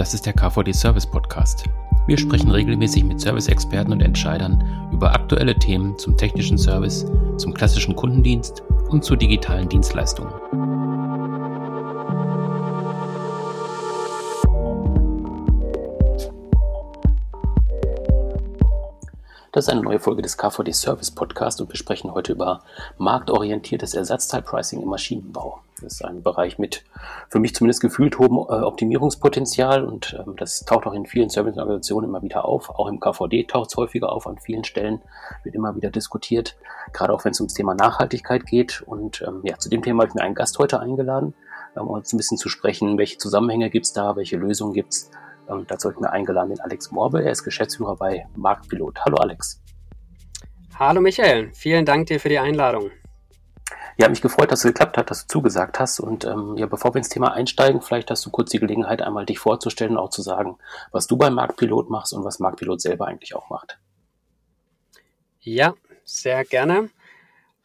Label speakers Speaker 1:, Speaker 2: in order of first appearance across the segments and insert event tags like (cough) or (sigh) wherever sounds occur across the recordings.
Speaker 1: Das ist der KVD Service Podcast. Wir sprechen regelmäßig mit Service-Experten und Entscheidern über aktuelle Themen zum technischen Service, zum klassischen Kundendienst und zu digitalen Dienstleistungen. Das ist eine neue Folge des KVD Service Podcast und wir sprechen heute über marktorientiertes Ersatzteilpricing im Maschinenbau. Ist ein Bereich mit für mich zumindest gefühlt hohem äh, Optimierungspotenzial und ähm, das taucht auch in vielen Serviceorganisationen immer wieder auf. Auch im KVD taucht es häufiger auf, an vielen Stellen wird immer wieder diskutiert, gerade auch wenn es ums Thema Nachhaltigkeit geht. Und ähm, ja, zu dem Thema habe ich mir einen Gast heute eingeladen, um uns ein bisschen zu sprechen, welche Zusammenhänge gibt es da, welche Lösungen gibt es dazu habe ich mir eingeladen den Alex Morbe. Er ist Geschäftsführer bei Marktpilot. Hallo Alex.
Speaker 2: Hallo Michael, vielen Dank dir für die Einladung.
Speaker 1: Ja, mich gefreut, dass es geklappt hat, dass du zugesagt hast. Und ähm, ja, bevor wir ins Thema einsteigen, vielleicht hast du kurz die Gelegenheit, einmal dich vorzustellen und auch zu sagen, was du beim Marktpilot machst und was Marktpilot selber eigentlich auch macht.
Speaker 2: Ja, sehr gerne.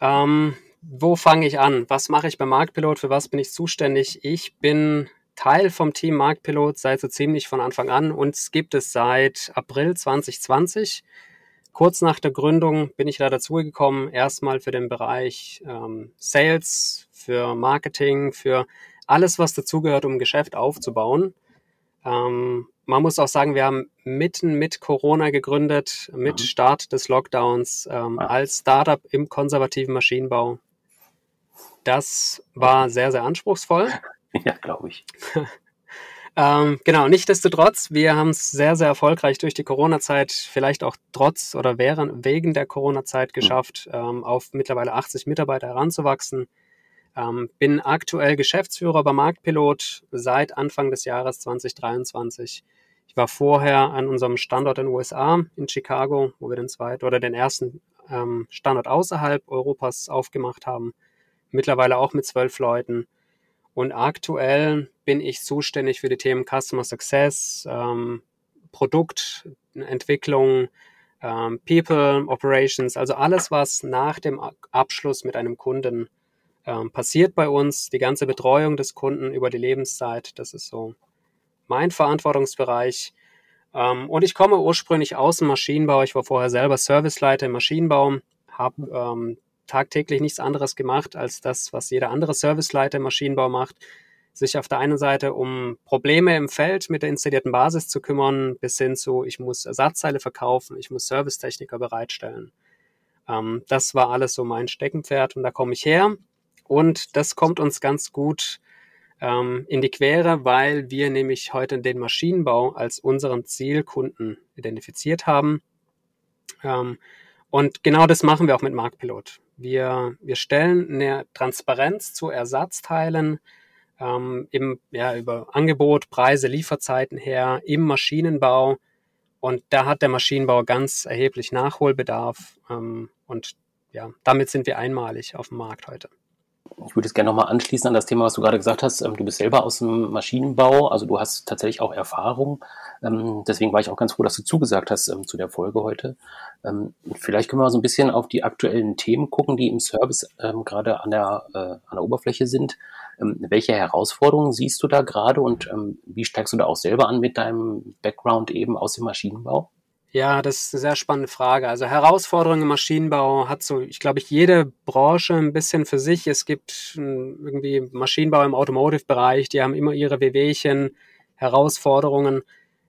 Speaker 2: Ähm, wo fange ich an? Was mache ich beim Marktpilot? Für was bin ich zuständig? Ich bin Teil vom Team Marktpilot seit so ziemlich von Anfang an. Uns gibt es seit April 2020. Kurz nach der Gründung bin ich da dazugekommen, erstmal für den Bereich ähm, Sales, für Marketing, für alles, was dazugehört, um ein Geschäft aufzubauen. Ähm, man muss auch sagen, wir haben mitten mit Corona gegründet, mit mhm. Start des Lockdowns, ähm, als Startup im konservativen Maschinenbau. Das war sehr, sehr anspruchsvoll. (laughs)
Speaker 1: Ja, glaube ich. (laughs)
Speaker 2: ähm, genau, nichtsdestotrotz, wir haben es sehr, sehr erfolgreich durch die Corona-Zeit, vielleicht auch trotz oder während, wegen der Corona-Zeit mhm. geschafft, mhm. ähm, auf mittlerweile 80 Mitarbeiter heranzuwachsen. Ähm, bin aktuell Geschäftsführer bei Marktpilot seit Anfang des Jahres 2023. Ich war vorher an unserem Standort in den USA, in Chicago, wo wir den zweiten oder den ersten ähm, Standort außerhalb Europas aufgemacht haben. Mittlerweile auch mit zwölf Leuten und aktuell bin ich zuständig für die Themen Customer Success, ähm, Produktentwicklung, ähm, People, Operations, also alles, was nach dem Abschluss mit einem Kunden ähm, passiert bei uns, die ganze Betreuung des Kunden über die Lebenszeit, das ist so mein Verantwortungsbereich. Ähm, und ich komme ursprünglich aus dem Maschinenbau. Ich war vorher selber Serviceleiter im Maschinenbau, habe ähm, tagtäglich nichts anderes gemacht als das, was jeder andere Serviceleiter im Maschinenbau macht, sich auf der einen Seite um Probleme im Feld mit der installierten Basis zu kümmern, bis hin zu, ich muss Ersatzteile verkaufen, ich muss Servicetechniker bereitstellen. Ähm, das war alles so mein Steckenpferd und da komme ich her. Und das kommt uns ganz gut ähm, in die Quere, weil wir nämlich heute den Maschinenbau als unseren Zielkunden identifiziert haben. Ähm, und genau das machen wir auch mit Marktpilot. Wir, wir stellen eine Transparenz zu Ersatzteilen ähm, im, ja, über Angebot, Preise, Lieferzeiten her im Maschinenbau. Und da hat der Maschinenbau ganz erheblich Nachholbedarf. Ähm, und ja, damit sind wir einmalig auf dem Markt heute.
Speaker 1: Ich würde es gerne nochmal anschließen an das Thema, was du gerade gesagt hast. Ähm, du bist selber aus dem Maschinenbau, also du hast tatsächlich auch Erfahrung. Ähm, deswegen war ich auch ganz froh, dass du zugesagt hast ähm, zu der Folge heute. Vielleicht können wir mal so ein bisschen auf die aktuellen Themen gucken, die im Service gerade an der, äh, an der Oberfläche sind. Welche Herausforderungen siehst du da gerade und wie steigst du da auch selber an mit deinem Background eben aus dem Maschinenbau?
Speaker 2: Ja, das ist eine sehr spannende Frage. Also Herausforderungen im Maschinenbau hat so, ich glaube, ich jede Branche ein bisschen für sich. Es gibt hm, irgendwie Maschinenbau im Automotive-Bereich, die haben immer ihre Wehwehchen, Herausforderungen,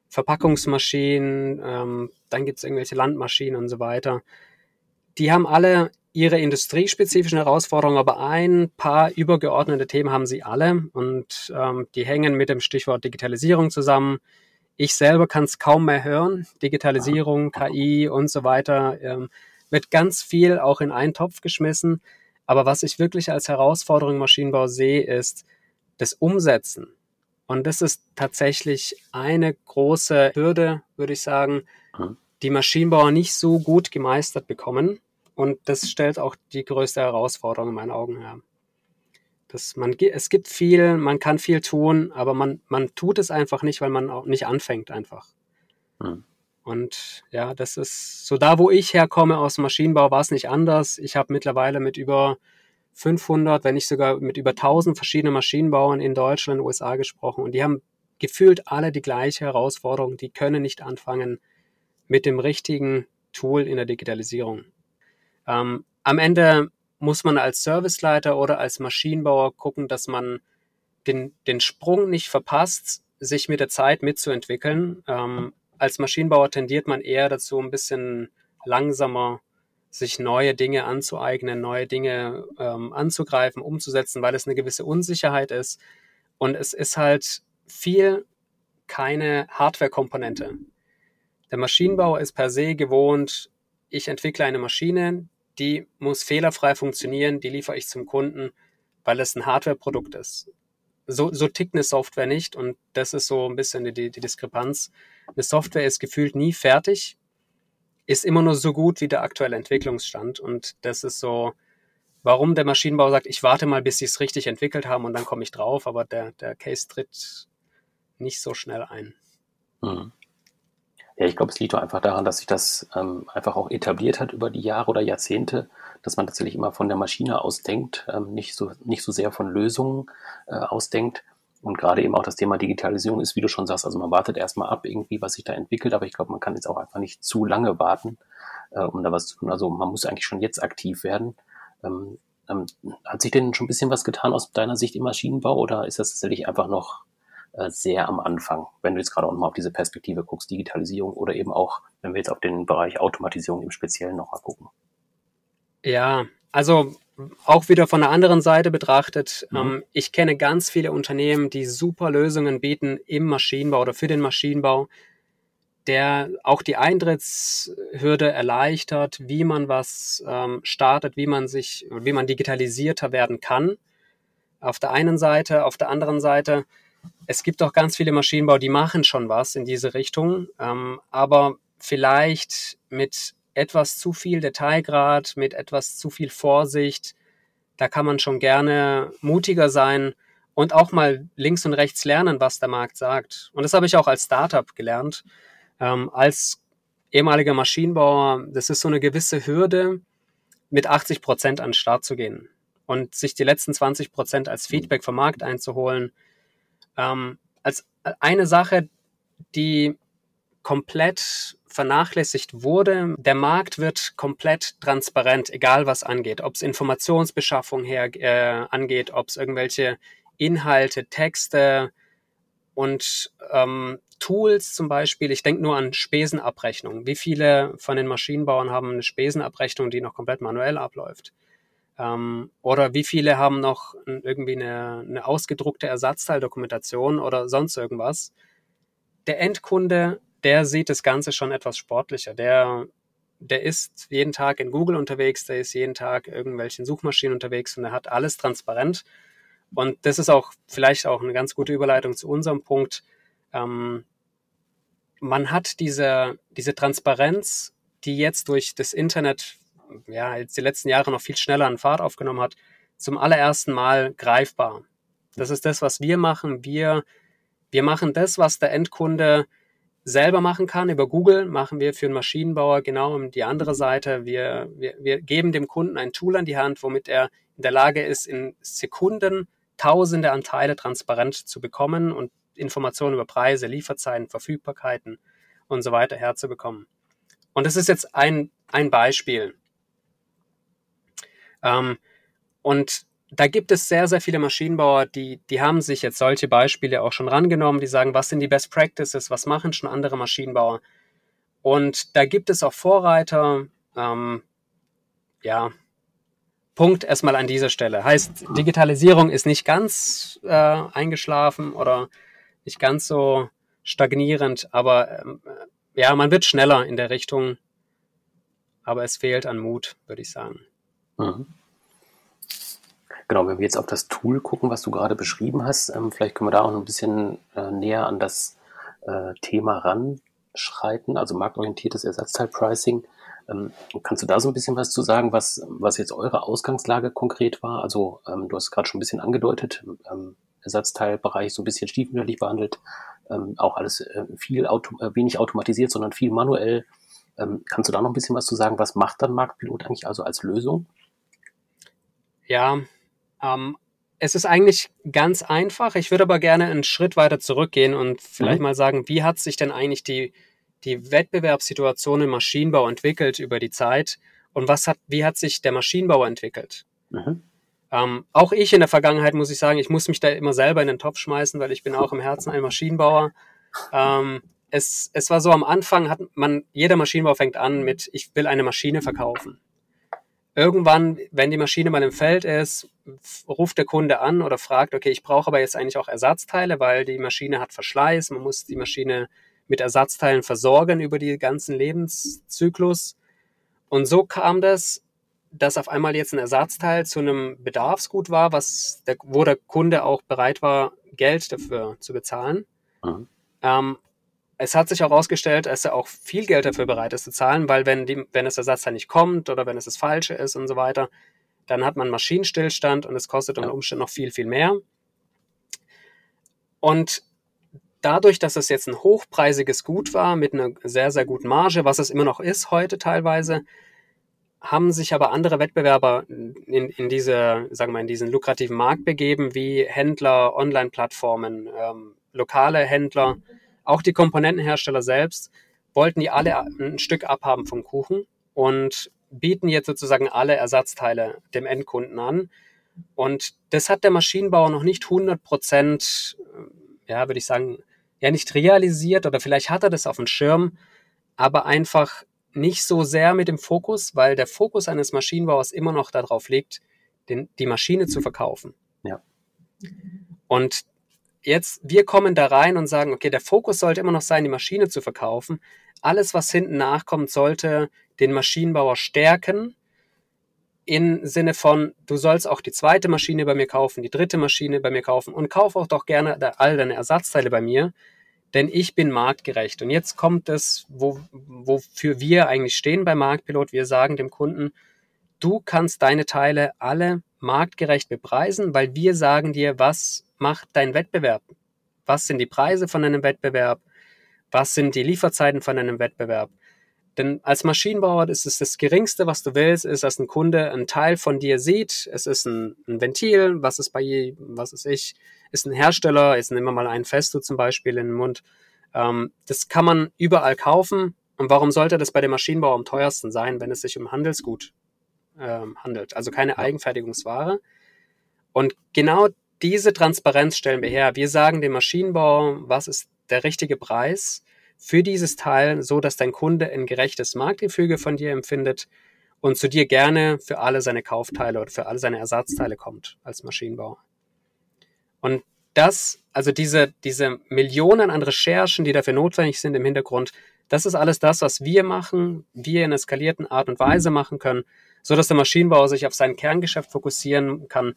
Speaker 2: Verpackungsmaschinen, ähm, dann gibt es irgendwelche Landmaschinen und so weiter. Die haben alle ihre industriespezifischen Herausforderungen, aber ein paar übergeordnete Themen haben sie alle und ähm, die hängen mit dem Stichwort Digitalisierung zusammen ich selber kann es kaum mehr hören. Digitalisierung, KI und so weiter ähm, wird ganz viel auch in einen Topf geschmissen. Aber was ich wirklich als Herausforderung im Maschinenbau sehe, ist das Umsetzen. Und das ist tatsächlich eine große Hürde, würde ich sagen, die Maschinenbauer nicht so gut gemeistert bekommen. Und das stellt auch die größte Herausforderung in meinen Augen her. Das, man, es gibt viel, man kann viel tun, aber man, man tut es einfach nicht, weil man auch nicht anfängt einfach. Hm. Und ja, das ist so da, wo ich herkomme aus dem Maschinenbau, war es nicht anders. Ich habe mittlerweile mit über 500, wenn nicht sogar mit über 1000 verschiedenen Maschinenbauern in Deutschland, USA gesprochen und die haben gefühlt alle die gleiche Herausforderung. Die können nicht anfangen mit dem richtigen Tool in der Digitalisierung. Ähm, am Ende muss man als Serviceleiter oder als Maschinenbauer gucken, dass man den, den Sprung nicht verpasst, sich mit der Zeit mitzuentwickeln. Ähm, als Maschinenbauer tendiert man eher dazu, ein bisschen langsamer sich neue Dinge anzueignen, neue Dinge ähm, anzugreifen, umzusetzen, weil es eine gewisse Unsicherheit ist. Und es ist halt viel keine Hardware-Komponente. Der Maschinenbauer ist per se gewohnt, ich entwickle eine Maschine, die muss fehlerfrei funktionieren, die liefere ich zum Kunden, weil es ein Hardware-Produkt ist. So, so tickt eine Software nicht und das ist so ein bisschen die, die Diskrepanz. Eine Software ist gefühlt nie fertig, ist immer nur so gut wie der aktuelle Entwicklungsstand. Und das ist so, warum der Maschinenbau sagt, ich warte mal, bis sie es richtig entwickelt haben und dann komme ich drauf, aber der, der Case tritt nicht so schnell ein.
Speaker 1: Mhm. Ja, ich glaube, es liegt doch einfach daran, dass sich das ähm, einfach auch etabliert hat über die Jahre oder Jahrzehnte, dass man tatsächlich immer von der Maschine ausdenkt, ähm, nicht, so, nicht so sehr von Lösungen äh, ausdenkt. Und gerade eben auch das Thema Digitalisierung ist, wie du schon sagst, also man wartet erstmal ab, irgendwie, was sich da entwickelt, aber ich glaube, man kann jetzt auch einfach nicht zu lange warten, äh, um da was zu tun. Also man muss eigentlich schon jetzt aktiv werden. Ähm, ähm, hat sich denn schon ein bisschen was getan aus deiner Sicht im Maschinenbau oder ist das tatsächlich einfach noch sehr am Anfang, wenn du jetzt gerade auch nochmal auf diese Perspektive guckst, Digitalisierung oder eben auch, wenn wir jetzt auf den Bereich Automatisierung im Speziellen nochmal gucken?
Speaker 2: Ja, also auch wieder von der anderen Seite betrachtet, mhm. ähm, ich kenne ganz viele Unternehmen, die super Lösungen bieten im Maschinenbau oder für den Maschinenbau, der auch die Eintrittshürde erleichtert, wie man was ähm, startet, wie man sich, wie man digitalisierter werden kann. Auf der einen Seite, auf der anderen Seite, es gibt auch ganz viele Maschinenbau, die machen schon was in diese Richtung, ähm, aber vielleicht mit etwas zu viel Detailgrad, mit etwas zu viel Vorsicht. Da kann man schon gerne mutiger sein und auch mal links und rechts lernen, was der Markt sagt. Und das habe ich auch als Startup gelernt. Ähm, als ehemaliger Maschinenbauer, das ist so eine gewisse Hürde, mit 80 Prozent an den Start zu gehen und sich die letzten 20 Prozent als Feedback vom Markt einzuholen. Ähm, als eine Sache, die komplett vernachlässigt wurde. Der Markt wird komplett transparent, egal was angeht, ob es Informationsbeschaffung her äh, angeht, ob es irgendwelche Inhalte, Texte und ähm, Tools zum Beispiel. Ich denke nur an Spesenabrechnung. Wie viele von den Maschinenbauern haben eine Spesenabrechnung, die noch komplett manuell abläuft? Ähm, oder wie viele haben noch irgendwie eine, eine ausgedruckte Ersatzteildokumentation oder sonst irgendwas? Der Endkunde der sieht das Ganze schon etwas sportlicher. Der, der ist jeden Tag in Google unterwegs, der ist jeden Tag irgendwelchen Suchmaschinen unterwegs und er hat alles transparent. Und das ist auch vielleicht auch eine ganz gute Überleitung zu unserem Punkt. Ähm, man hat diese, diese Transparenz, die jetzt durch das Internet, ja, jetzt die letzten Jahre noch viel schneller an Fahrt aufgenommen hat, zum allerersten Mal greifbar. Das ist das, was wir machen. Wir, wir machen das, was der Endkunde selber machen kann. Über Google machen wir für einen Maschinenbauer genau um die andere Seite. Wir, wir, wir geben dem Kunden ein Tool an die Hand, womit er in der Lage ist, in Sekunden tausende Anteile transparent zu bekommen und Informationen über Preise, Lieferzeiten, Verfügbarkeiten und so weiter herzubekommen. Und das ist jetzt ein, ein Beispiel. Ähm, und da gibt es sehr, sehr viele Maschinenbauer, die, die haben sich jetzt solche Beispiele auch schon rangenommen, die sagen, was sind die Best Practices, was machen schon andere Maschinenbauer. Und da gibt es auch Vorreiter, ähm, ja, Punkt erstmal an dieser Stelle. Heißt, Digitalisierung ist nicht ganz äh, eingeschlafen oder nicht ganz so stagnierend, aber ähm, ja, man wird schneller in der Richtung, aber es fehlt an Mut, würde ich sagen. Mhm.
Speaker 1: Genau, wenn wir jetzt auf das Tool gucken, was du gerade beschrieben hast, ähm, vielleicht können wir da auch noch ein bisschen äh, näher an das äh, Thema ranschreiten, also marktorientiertes Ersatzteilpricing. Ähm, kannst du da so ein bisschen was zu sagen, was, was jetzt eure Ausgangslage konkret war? Also ähm, du hast gerade schon ein bisschen angedeutet, ähm, Ersatzteilbereich so ein bisschen stiefmütterlich behandelt, ähm, auch alles äh, viel auto äh, wenig automatisiert, sondern viel manuell. Ähm, kannst du da noch ein bisschen was zu sagen? Was macht dann Marktpilot eigentlich also als Lösung?
Speaker 2: Ja, ähm, es ist eigentlich ganz einfach. Ich würde aber gerne einen Schritt weiter zurückgehen und vielleicht mhm. mal sagen, wie hat sich denn eigentlich die, die Wettbewerbssituation im Maschinenbau entwickelt über die Zeit und was hat, wie hat sich der Maschinenbau entwickelt? Mhm. Ähm, auch ich in der Vergangenheit muss ich sagen, ich muss mich da immer selber in den Topf schmeißen, weil ich bin auch im Herzen ein Maschinenbauer. Ähm, es, es war so am Anfang hat man, jeder Maschinenbau fängt an mit, ich will eine Maschine verkaufen. Irgendwann, wenn die Maschine mal im Feld ist, ruft der Kunde an oder fragt, okay, ich brauche aber jetzt eigentlich auch Ersatzteile, weil die Maschine hat Verschleiß, man muss die Maschine mit Ersatzteilen versorgen über die ganzen Lebenszyklus. Und so kam das, dass auf einmal jetzt ein Ersatzteil zu einem Bedarfsgut war, was der, wo der Kunde auch bereit war, Geld dafür zu bezahlen. Mhm. Ähm, es hat sich auch herausgestellt, dass er auch viel Geld dafür bereit ist zu zahlen, weil wenn, die, wenn das Ersatzteil nicht kommt oder wenn es das Falsche ist und so weiter, dann hat man Maschinenstillstand und es kostet unter Umständen noch viel, viel mehr. Und dadurch, dass es jetzt ein hochpreisiges Gut war mit einer sehr, sehr guten Marge, was es immer noch ist heute teilweise, haben sich aber andere Wettbewerber in, in diese, sagen wir, in diesen lukrativen Markt begeben, wie Händler, Online-Plattformen, ähm, lokale Händler, auch die Komponentenhersteller selbst wollten die alle ein Stück abhaben vom Kuchen und bieten jetzt sozusagen alle Ersatzteile dem Endkunden an. Und das hat der Maschinenbauer noch nicht 100 Prozent, äh, ja, würde ich sagen, ja, nicht realisiert oder vielleicht hat er das auf dem Schirm, aber einfach nicht so sehr mit dem Fokus, weil der Fokus eines Maschinenbauers immer noch darauf liegt, den, die Maschine zu verkaufen.
Speaker 1: Ja.
Speaker 2: Und jetzt, wir kommen da rein und sagen, okay, der Fokus sollte immer noch sein, die Maschine zu verkaufen. Alles, was hinten nachkommt, sollte den Maschinenbauer stärken. Im Sinne von, du sollst auch die zweite Maschine bei mir kaufen, die dritte Maschine bei mir kaufen und kauf auch doch gerne all deine Ersatzteile bei mir, denn ich bin marktgerecht. Und jetzt kommt es, wo, wofür wir eigentlich stehen bei Marktpilot. Wir sagen dem Kunden, du kannst deine Teile alle marktgerecht bepreisen, weil wir sagen dir, was macht dein Wettbewerb? Was sind die Preise von einem Wettbewerb? Was sind die Lieferzeiten von einem Wettbewerb? Denn als Maschinenbauer ist es das Geringste, was du willst, ist, dass ein Kunde einen Teil von dir sieht. Es ist ein, ein Ventil, was ist bei, was ist ich, ist ein Hersteller, nehmen wir mal ein Festo zum Beispiel in den Mund. Ähm, das kann man überall kaufen. Und warum sollte das bei dem Maschinenbauer am teuersten sein, wenn es sich um Handelsgut ähm, handelt? Also keine Eigenfertigungsware. Und genau diese Transparenz stellen wir her. Wir sagen dem Maschinenbauer, was ist der richtige Preis für dieses Teil, so dass dein Kunde ein gerechtes Marktgefüge von dir empfindet und zu dir gerne für alle seine Kaufteile oder für alle seine Ersatzteile kommt als Maschinenbauer. Und das, also diese, diese Millionen an Recherchen, die dafür notwendig sind im Hintergrund, das ist alles das, was wir machen, wir in einer skalierten Art und Weise machen können, so dass der Maschinenbauer sich auf sein Kerngeschäft fokussieren kann,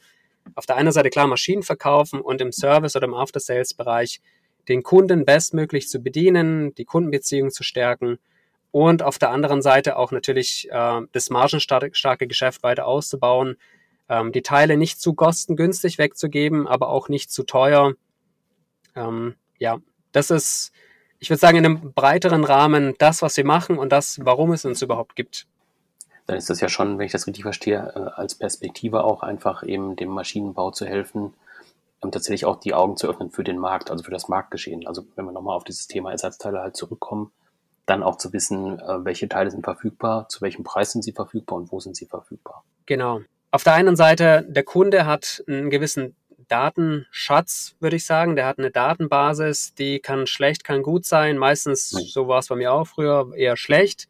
Speaker 2: auf der einen Seite klar Maschinen verkaufen und im Service oder im After-Sales-Bereich den Kunden bestmöglich zu bedienen, die Kundenbeziehung zu stärken und auf der anderen Seite auch natürlich äh, das margenstarke Geschäft weiter auszubauen, ähm, die Teile nicht zu kostengünstig wegzugeben, aber auch nicht zu teuer. Ähm, ja, das ist, ich würde sagen, in einem breiteren Rahmen das, was wir machen und das, warum es uns überhaupt gibt
Speaker 1: dann ist das ja schon, wenn ich das richtig verstehe, äh, als Perspektive auch einfach eben dem Maschinenbau zu helfen, ähm, tatsächlich auch die Augen zu öffnen für den Markt, also für das Marktgeschehen. Also wenn wir nochmal auf dieses Thema Ersatzteile halt zurückkommen, dann auch zu wissen, äh, welche Teile sind verfügbar, zu welchem Preis sind sie verfügbar und wo sind sie verfügbar.
Speaker 2: Genau. Auf der einen Seite, der Kunde hat einen gewissen Datenschatz, würde ich sagen. Der hat eine Datenbasis, die kann schlecht, kann gut sein. Meistens, so war es bei mir auch früher, eher schlecht.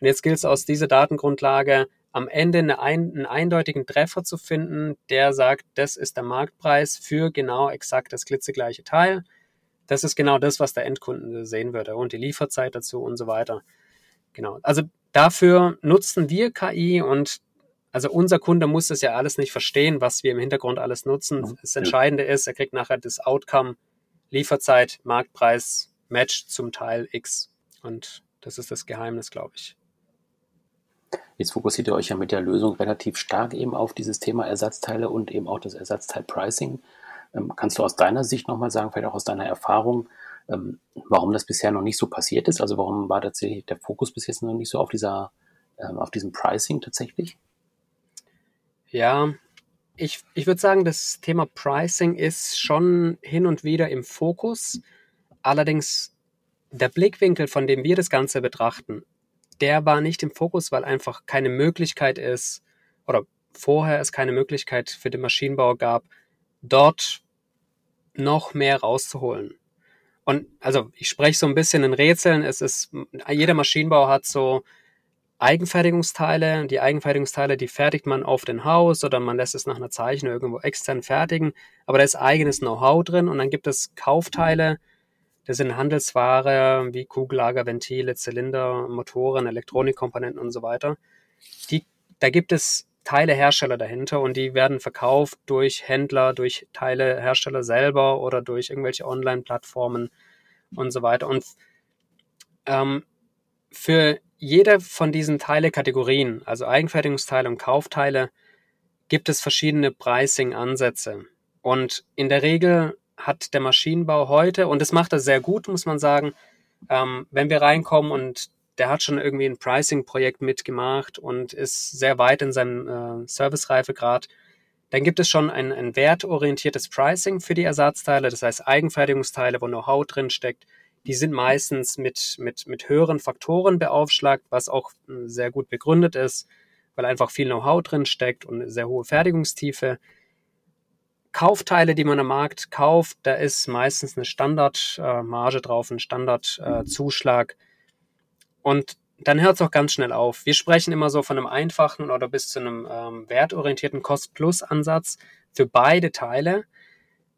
Speaker 2: Und jetzt gilt es aus dieser Datengrundlage am Ende eine ein, einen eindeutigen Treffer zu finden, der sagt, das ist der Marktpreis für genau exakt das klitzegleiche Teil. Das ist genau das, was der Endkunde sehen würde und die Lieferzeit dazu und so weiter. Genau. Also dafür nutzen wir KI und also unser Kunde muss das ja alles nicht verstehen, was wir im Hintergrund alles nutzen. Das Entscheidende ist, er kriegt nachher das Outcome, Lieferzeit, Marktpreis, Match zum Teil X. Und das ist das Geheimnis, glaube ich.
Speaker 1: Jetzt fokussiert ihr euch ja mit der Lösung relativ stark eben auf dieses Thema Ersatzteile und eben auch das Ersatzteil-Pricing. Ähm, kannst du aus deiner Sicht nochmal sagen, vielleicht auch aus deiner Erfahrung, ähm, warum das bisher noch nicht so passiert ist? Also warum war tatsächlich der Fokus bis jetzt noch nicht so auf dieser, ähm, auf diesem Pricing tatsächlich?
Speaker 2: Ja, ich, ich würde sagen, das Thema Pricing ist schon hin und wieder im Fokus. Allerdings der Blickwinkel, von dem wir das Ganze betrachten, der war nicht im Fokus, weil einfach keine Möglichkeit ist oder vorher es keine Möglichkeit für den Maschinenbau gab, dort noch mehr rauszuholen. Und also ich spreche so ein bisschen in Rätseln. Es ist, jeder Maschinenbau hat so Eigenfertigungsteile. Die Eigenfertigungsteile, die fertigt man auf den Haus oder man lässt es nach einer Zeichnung irgendwo extern fertigen. Aber da ist eigenes Know-how drin und dann gibt es Kaufteile. Das sind Handelsware wie Kugellager, Ventile, Zylinder, Motoren, Elektronikkomponenten und so weiter. Die, da gibt es Teilehersteller dahinter und die werden verkauft durch Händler, durch Teilehersteller selber oder durch irgendwelche Online-Plattformen und so weiter. Und ähm, für jede von diesen Teilekategorien, also Eigenfertigungsteile und Kaufteile, gibt es verschiedene Pricing-Ansätze. Und in der Regel hat der Maschinenbau heute, und das macht er sehr gut, muss man sagen, ähm, wenn wir reinkommen und der hat schon irgendwie ein Pricing-Projekt mitgemacht und ist sehr weit in seinem äh, Servicereifegrad, dann gibt es schon ein, ein wertorientiertes Pricing für die Ersatzteile, das heißt Eigenfertigungsteile, wo Know-how drin steckt, die sind meistens mit, mit, mit höheren Faktoren beaufschlagt, was auch hm, sehr gut begründet ist, weil einfach viel Know-how drin steckt und eine sehr hohe Fertigungstiefe. Kaufteile, die man am Markt kauft, da ist meistens eine Standardmarge äh, drauf, ein Standardzuschlag. Äh, und dann hört es auch ganz schnell auf. Wir sprechen immer so von einem einfachen oder bis zu einem ähm, wertorientierten Cost-Plus-Ansatz für beide Teile.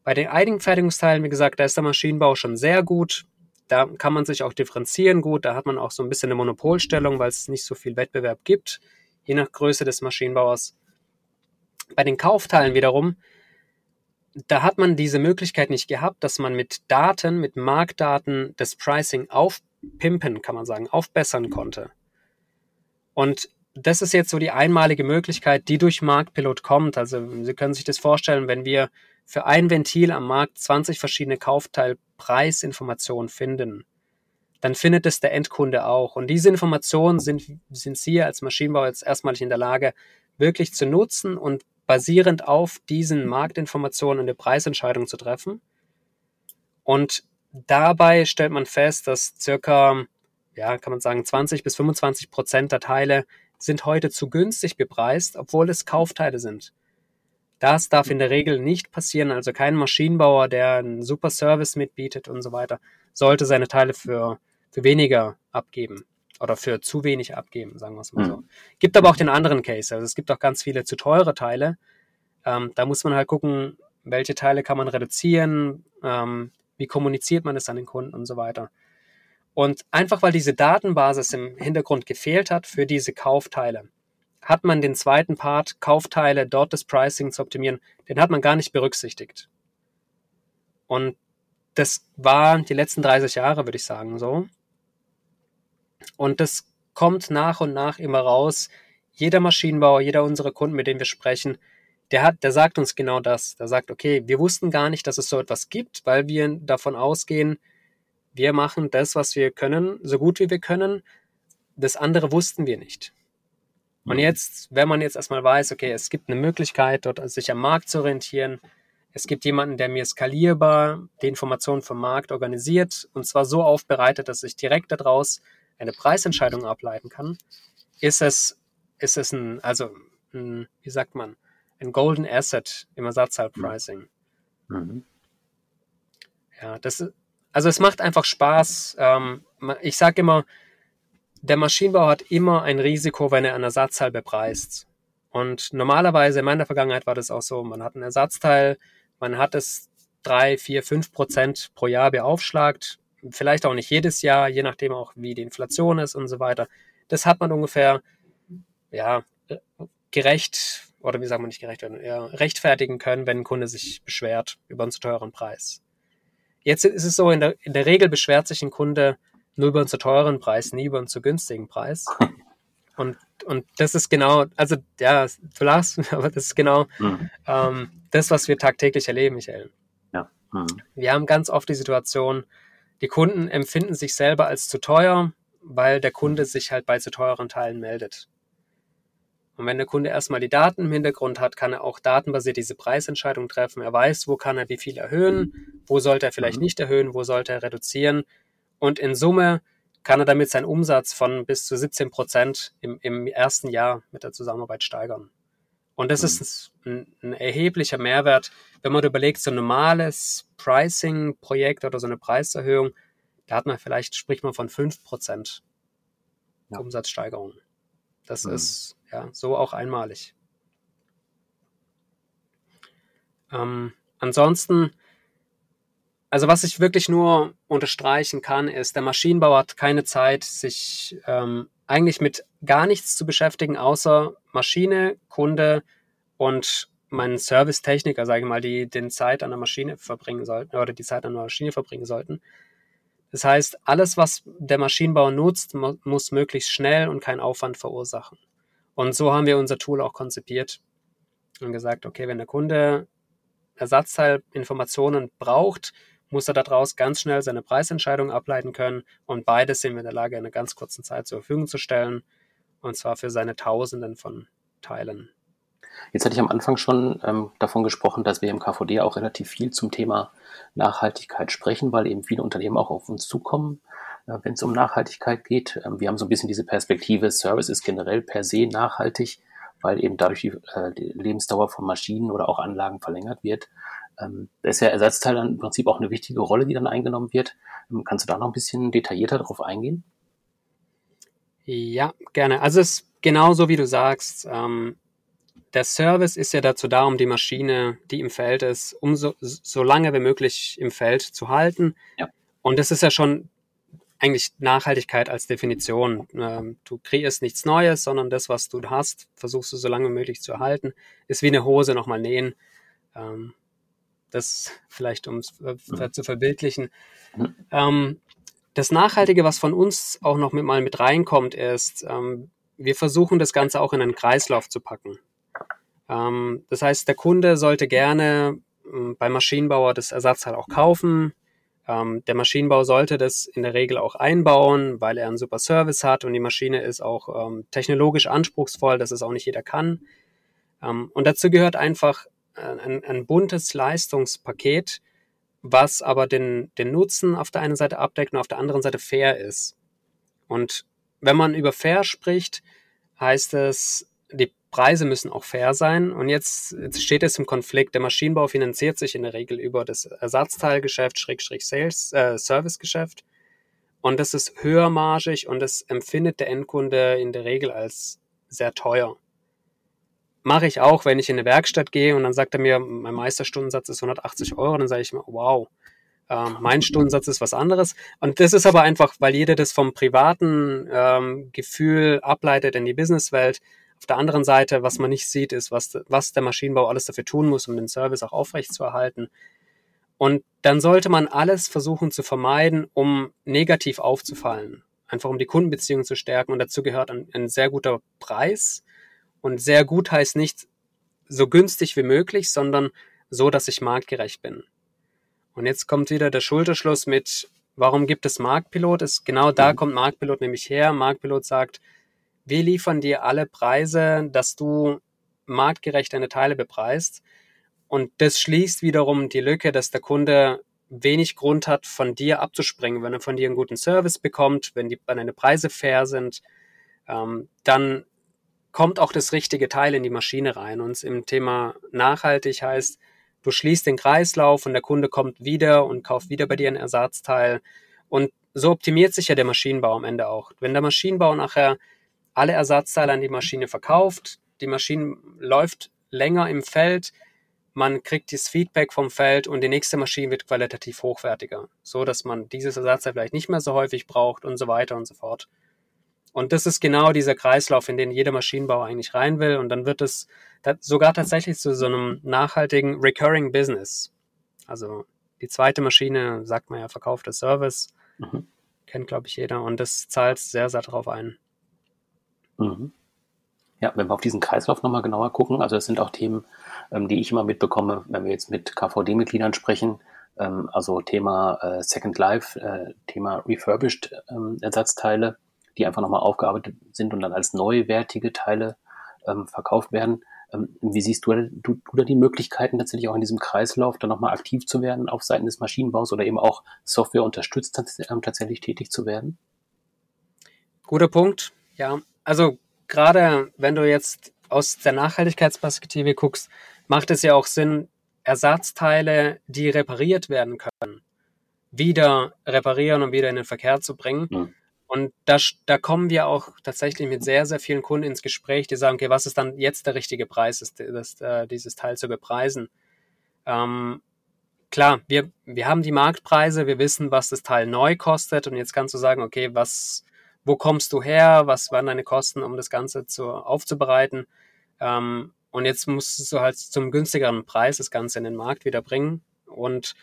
Speaker 2: Bei den Eigenfertigungsteilen, wie gesagt, da ist der Maschinenbau schon sehr gut. Da kann man sich auch differenzieren gut. Da hat man auch so ein bisschen eine Monopolstellung, weil es nicht so viel Wettbewerb gibt, je nach Größe des Maschinenbauers. Bei den Kaufteilen wiederum, da hat man diese Möglichkeit nicht gehabt, dass man mit Daten, mit Marktdaten das Pricing aufpimpen, kann man sagen, aufbessern konnte. Und das ist jetzt so die einmalige Möglichkeit, die durch Marktpilot kommt. Also Sie können sich das vorstellen, wenn wir für ein Ventil am Markt 20 verschiedene Kaufteilpreisinformationen finden, dann findet es der Endkunde auch. Und diese Informationen sind, sind Sie als Maschinenbauer jetzt erstmalig in der Lage, wirklich zu nutzen und basierend auf diesen Marktinformationen eine Preisentscheidung zu treffen. Und dabei stellt man fest, dass circa, ja, kann man sagen, 20 bis 25 Prozent der Teile sind heute zu günstig bepreist, obwohl es Kaufteile sind. Das darf in der Regel nicht passieren. Also kein Maschinenbauer, der einen super Service mitbietet und so weiter, sollte seine Teile für, für weniger abgeben oder für zu wenig abgeben, sagen wir es mal so. Mhm. Gibt aber auch den anderen Case. Also es gibt auch ganz viele zu teure Teile. Ähm, da muss man halt gucken, welche Teile kann man reduzieren, ähm, wie kommuniziert man es an den Kunden und so weiter. Und einfach weil diese Datenbasis im Hintergrund gefehlt hat für diese Kaufteile, hat man den zweiten Part, Kaufteile, dort das Pricing zu optimieren, den hat man gar nicht berücksichtigt. Und das war die letzten 30 Jahre, würde ich sagen, so. Und das kommt nach und nach immer raus. Jeder Maschinenbauer, jeder unserer Kunden, mit denen wir sprechen, der hat, der sagt uns genau das. Der sagt, okay, wir wussten gar nicht, dass es so etwas gibt, weil wir davon ausgehen, wir machen das, was wir können, so gut wie wir können. Das andere wussten wir nicht. Und jetzt, wenn man jetzt erstmal weiß, okay, es gibt eine Möglichkeit, dort sich am Markt zu orientieren, es gibt jemanden, der mir skalierbar die Informationen vom Markt organisiert und zwar so aufbereitet, dass ich direkt daraus eine Preisentscheidung ableiten kann, ist es, ist es ein, also, ein, wie sagt man, ein Golden Asset im Ersatzteilpricing. Mhm. Ja, das ist, also es macht einfach Spaß. Ähm, ich sage immer, der Maschinenbau hat immer ein Risiko, wenn er ein Ersatzteil bepreist. Und normalerweise in meiner Vergangenheit war das auch so, man hat ein Ersatzteil, man hat es drei, vier, fünf Prozent pro Jahr beaufschlagt, vielleicht auch nicht jedes Jahr, je nachdem auch wie die Inflation ist und so weiter. Das hat man ungefähr, ja, gerecht, oder wie sagt man nicht gerecht, ja, rechtfertigen können, wenn ein Kunde sich beschwert über einen zu teuren Preis. Jetzt ist es so, in der, in der Regel beschwert sich ein Kunde nur über einen zu teuren Preis, nie über einen zu günstigen Preis. (laughs) Und, und das ist genau, also ja, du lachst, (laughs) aber das ist genau mhm. ähm, das, was wir tagtäglich erleben, Michael. Ja. Mhm. Wir haben ganz oft die Situation, die Kunden empfinden sich selber als zu teuer, weil der Kunde sich halt bei zu teuren Teilen meldet. Und wenn der Kunde erstmal die Daten im Hintergrund hat, kann er auch datenbasiert diese Preisentscheidung treffen. Er weiß, wo kann er wie viel erhöhen, wo sollte er vielleicht mhm. nicht erhöhen, wo sollte er reduzieren. Und in Summe kann er damit seinen Umsatz von bis zu 17 Prozent im, im ersten Jahr mit der Zusammenarbeit steigern. Und das mhm. ist ein, ein, erheblicher Mehrwert, wenn man überlegt, so ein normales Pricing-Projekt oder so eine Preiserhöhung, da hat man vielleicht, spricht man von 5 Prozent ja. Umsatzsteigerung. Das mhm. ist ja so auch einmalig. Ähm, ansonsten, also was ich wirklich nur unterstreichen kann, ist, der Maschinenbauer hat keine Zeit, sich ähm, eigentlich mit gar nichts zu beschäftigen, außer Maschine, Kunde und meinen Servicetechniker, sage ich mal, die den Zeit an der Maschine verbringen sollten oder die Zeit an der Maschine verbringen sollten. Das heißt, alles, was der Maschinenbauer nutzt, muss möglichst schnell und keinen Aufwand verursachen. Und so haben wir unser Tool auch konzipiert und gesagt, okay, wenn der Kunde Ersatzteilinformationen braucht, muss er daraus ganz schnell seine Preisentscheidung ableiten können und beides sind wir in der Lage, in einer ganz kurzen Zeit zur Verfügung zu stellen und zwar für seine Tausenden von Teilen.
Speaker 1: Jetzt hatte ich am Anfang schon ähm, davon gesprochen, dass wir im KVD auch relativ viel zum Thema Nachhaltigkeit sprechen, weil eben viele Unternehmen auch auf uns zukommen, äh, wenn es um Nachhaltigkeit geht. Ähm, wir haben so ein bisschen diese Perspektive, Service ist generell per se nachhaltig, weil eben dadurch die, äh, die Lebensdauer von Maschinen oder auch Anlagen verlängert wird. Ähm, da ist ja Ersatzteil dann im Prinzip auch eine wichtige Rolle, die dann eingenommen wird. Ähm, kannst du da noch ein bisschen detaillierter darauf eingehen?
Speaker 2: Ja, gerne. Also es ist genauso wie du sagst. Ähm, der Service ist ja dazu da, um die Maschine, die im Feld ist, um so, so lange wie möglich im Feld zu halten. Ja. Und das ist ja schon eigentlich Nachhaltigkeit als Definition. Ähm, du kreierst nichts Neues, sondern das, was du hast, versuchst du so lange wie möglich zu erhalten. Ist wie eine Hose nochmal nähen. Ähm, das vielleicht, um es mhm. zu verbildlichen. Mhm. Ähm, das Nachhaltige, was von uns auch noch mit mal mit reinkommt, ist, ähm, wir versuchen das Ganze auch in einen Kreislauf zu packen. Ähm, das heißt, der Kunde sollte gerne ähm, beim Maschinenbauer das Ersatzteil auch kaufen. Ähm, der Maschinenbau sollte das in der Regel auch einbauen, weil er einen super Service hat und die Maschine ist auch ähm, technologisch anspruchsvoll, dass es auch nicht jeder kann. Ähm, und dazu gehört einfach äh, ein, ein buntes Leistungspaket, was aber den, den Nutzen auf der einen Seite abdeckt und auf der anderen Seite fair ist. Und wenn man über fair spricht, heißt es, die Preise müssen auch fair sein. Und jetzt, jetzt steht es im Konflikt. Der Maschinenbau finanziert sich in der Regel über das Ersatzteilgeschäft, Schrägstrich Sales, äh, Servicegeschäft. Und das ist höhermargig und das empfindet der Endkunde in der Regel als sehr teuer. Mache ich auch, wenn ich in eine Werkstatt gehe und dann sagt er mir, mein Meisterstundensatz ist 180 Euro, dann sage ich mir, wow, ähm, mein Stundensatz ist was anderes. Und das ist aber einfach, weil jeder das vom privaten ähm, Gefühl ableitet in die Businesswelt. Auf der anderen Seite, was man nicht sieht, ist, was, was der Maschinenbau alles dafür tun muss, um den Service auch aufrechtzuerhalten. Und dann sollte man alles versuchen zu vermeiden, um negativ aufzufallen. Einfach um die Kundenbeziehungen zu stärken. Und dazu gehört ein, ein sehr guter Preis. Und sehr gut heißt nicht so günstig wie möglich, sondern so, dass ich marktgerecht bin. Und jetzt kommt wieder der Schulterschluss mit, warum gibt es Marktpilot? Ist genau da mhm. kommt Marktpilot nämlich her. Marktpilot sagt, wir liefern dir alle Preise, dass du marktgerecht deine Teile bepreist. Und das schließt wiederum die Lücke, dass der Kunde wenig Grund hat, von dir abzuspringen. Wenn er von dir einen guten Service bekommt, wenn, die, wenn deine Preise fair sind, ähm, dann kommt auch das richtige Teil in die Maschine rein. Und im Thema nachhaltig heißt, du schließt den Kreislauf und der Kunde kommt wieder und kauft wieder bei dir ein Ersatzteil. Und so optimiert sich ja der Maschinenbau am Ende auch. Wenn der Maschinenbau nachher alle Ersatzteile an die Maschine verkauft. Die Maschine läuft länger im Feld. Man kriegt das Feedback vom Feld und die nächste Maschine wird qualitativ hochwertiger, so dass man dieses Ersatzteil vielleicht nicht mehr so häufig braucht und so weiter und so fort. Und das ist genau dieser Kreislauf, in den jeder Maschinenbauer eigentlich rein will. Und dann wird es sogar tatsächlich zu so einem nachhaltigen Recurring Business. Also die zweite Maschine, sagt man ja, verkaufter Service. Mhm. Kennt, glaube ich, jeder. Und das zahlt sehr, sehr darauf ein.
Speaker 1: Mhm. Ja, wenn wir auf diesen Kreislauf nochmal genauer gucken, also es sind auch Themen, ähm, die ich immer mitbekomme, wenn wir jetzt mit KVD-Mitgliedern sprechen, ähm, also Thema äh, Second Life, äh, Thema Refurbished ähm, Ersatzteile, die einfach nochmal aufgearbeitet sind und dann als neuwertige Teile ähm, verkauft werden. Ähm, wie siehst du, du, du da die Möglichkeiten, tatsächlich auch in diesem Kreislauf dann nochmal aktiv zu werden auf Seiten des Maschinenbaus oder eben auch Software unterstützt ähm, tatsächlich tätig zu werden?
Speaker 2: Guter Punkt, ja. Also gerade wenn du jetzt aus der Nachhaltigkeitsperspektive guckst, macht es ja auch Sinn, Ersatzteile, die repariert werden können, wieder reparieren und wieder in den Verkehr zu bringen. Mhm. Und da, da kommen wir auch tatsächlich mit sehr, sehr vielen Kunden ins Gespräch, die sagen, okay, was ist dann jetzt der richtige Preis, das, das, äh, dieses Teil zu bepreisen? Ähm, klar, wir, wir haben die Marktpreise, wir wissen, was das Teil neu kostet und jetzt kannst du sagen, okay, was, wo kommst du her, was waren deine Kosten, um das Ganze zu, aufzubereiten? Ähm, und jetzt musst du halt zum günstigeren Preis das Ganze in den Markt wieder bringen und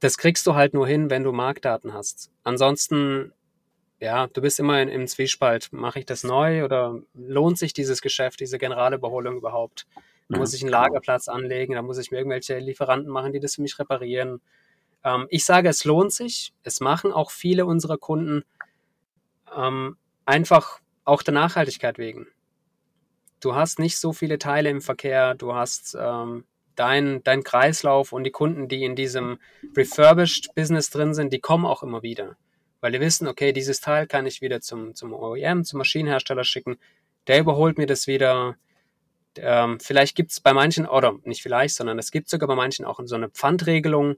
Speaker 2: das kriegst du halt nur hin, wenn du Marktdaten hast. Ansonsten ja, du bist immer in, im Zwiespalt. Mache ich das neu oder lohnt sich dieses Geschäft, diese Generalüberholung überhaupt? Da muss ich einen genau. Lagerplatz anlegen, da muss ich mir irgendwelche Lieferanten machen, die das für mich reparieren. Ähm, ich sage, es lohnt sich. Es machen auch viele unserer Kunden ähm, einfach auch der Nachhaltigkeit wegen. Du hast nicht so viele Teile im Verkehr, du hast ähm, dein, dein Kreislauf und die Kunden, die in diesem Refurbished Business drin sind, die kommen auch immer wieder weil die wissen, okay, dieses Teil kann ich wieder zum, zum OEM, zum Maschinenhersteller schicken, der überholt mir das wieder. Ähm, vielleicht gibt es bei manchen, oder nicht vielleicht, sondern es gibt sogar bei manchen auch so eine Pfandregelung,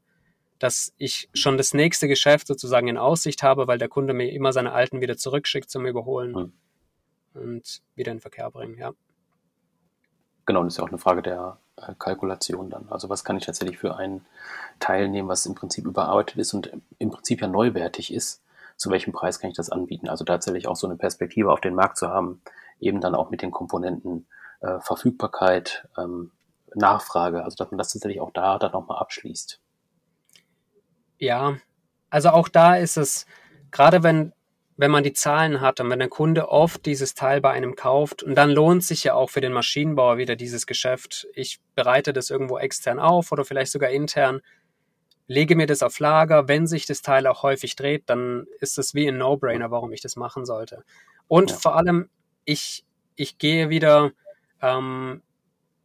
Speaker 2: dass ich schon das nächste Geschäft sozusagen in Aussicht habe, weil der Kunde mir immer seine alten wieder zurückschickt zum Überholen mhm. und wieder in den Verkehr bringen, ja.
Speaker 1: Genau, das ist ja auch eine Frage der äh, Kalkulation dann. Also was kann ich tatsächlich für ein Teil nehmen, was im Prinzip überarbeitet ist und im Prinzip ja neuwertig ist zu welchem Preis kann ich das anbieten. Also tatsächlich auch so eine Perspektive auf den Markt zu haben, eben dann auch mit den Komponenten äh, Verfügbarkeit, ähm, Nachfrage, also dass man das tatsächlich auch da dann nochmal abschließt.
Speaker 2: Ja, also auch da ist es, gerade wenn, wenn man die Zahlen hat und wenn der Kunde oft dieses Teil bei einem kauft, und dann lohnt sich ja auch für den Maschinenbauer wieder dieses Geschäft. Ich bereite das irgendwo extern auf oder vielleicht sogar intern lege mir das auf Lager. Wenn sich das Teil auch häufig dreht, dann ist das wie ein No-Brainer, warum ich das machen sollte. Und ja. vor allem, ich, ich gehe wieder, ähm,